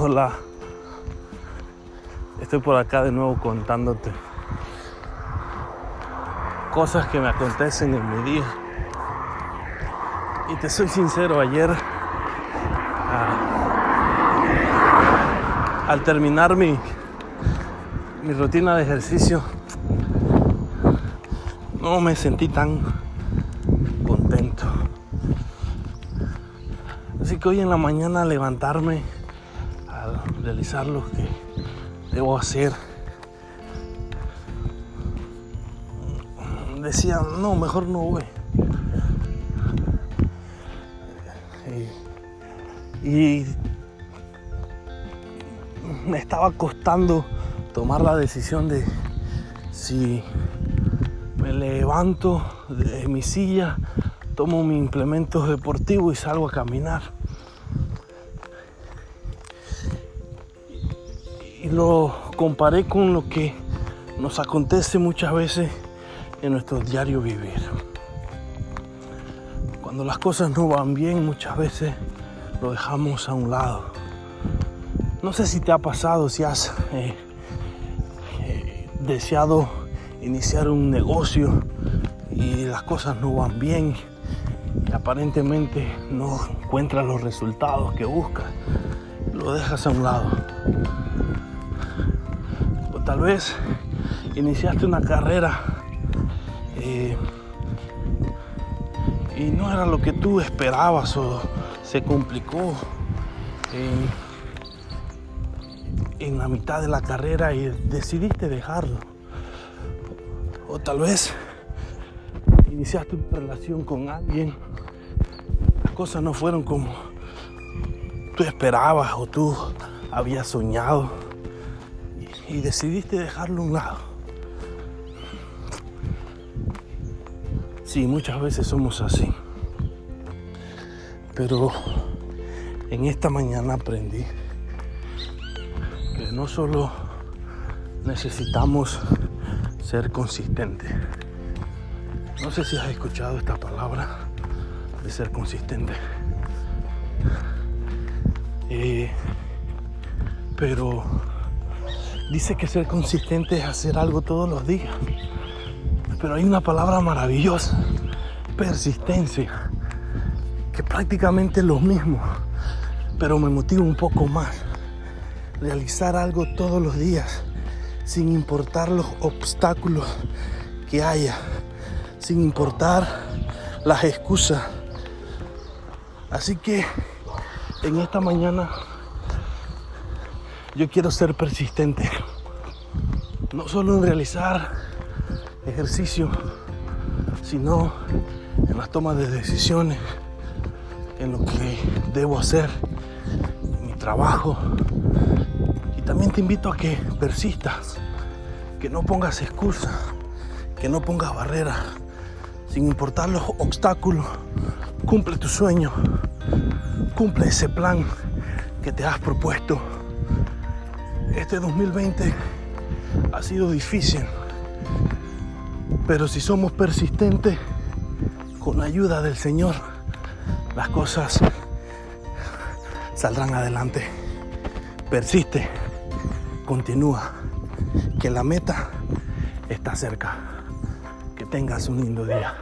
Hola. Estoy por acá de nuevo contándote cosas que me acontecen en mi día. Y te soy sincero, ayer ah, al terminar mi, mi rutina de ejercicio no me sentí tan contento. Así que hoy en la mañana levantarme realizar lo que debo hacer. Decía, no, mejor no voy. Y, me estaba costando tomar la decisión de si me levanto de mi silla, tomo mi implemento deportivo y salgo a caminar. Y lo comparé con lo que nos acontece muchas veces en nuestro diario vivir. Cuando las cosas no van bien, muchas veces lo dejamos a un lado. No sé si te ha pasado, si has eh, eh, deseado iniciar un negocio y las cosas no van bien y aparentemente no encuentras los resultados que buscas, lo dejas a un lado tal vez iniciaste una carrera eh, y no era lo que tú esperabas o se complicó en la mitad de la carrera y decidiste dejarlo. O tal vez iniciaste una relación con alguien, las cosas no fueron como tú esperabas o tú habías soñado y decidiste dejarlo a un lado. Sí, muchas veces somos así. Pero en esta mañana aprendí que no solo necesitamos ser consistentes. No sé si has escuchado esta palabra de ser consistente. Eh, pero dice que ser consistente es hacer algo todos los días. Pero hay una palabra maravillosa, persistencia, que prácticamente es lo mismo, pero me motiva un poco más. Realizar algo todos los días, sin importar los obstáculos que haya, sin importar las excusas. Así que en esta mañana yo quiero ser persistente. No solo en realizar ejercicio, sino en las tomas de decisiones, en lo que debo hacer, en mi trabajo. Y también te invito a que persistas, que no pongas excusas, que no pongas barreras, sin importar los obstáculos. Cumple tu sueño, cumple ese plan que te has propuesto este 2020 ha sido difícil, pero si somos persistentes, con la ayuda del Señor, las cosas saldrán adelante. Persiste, continúa, que la meta está cerca. Que tengas un lindo día.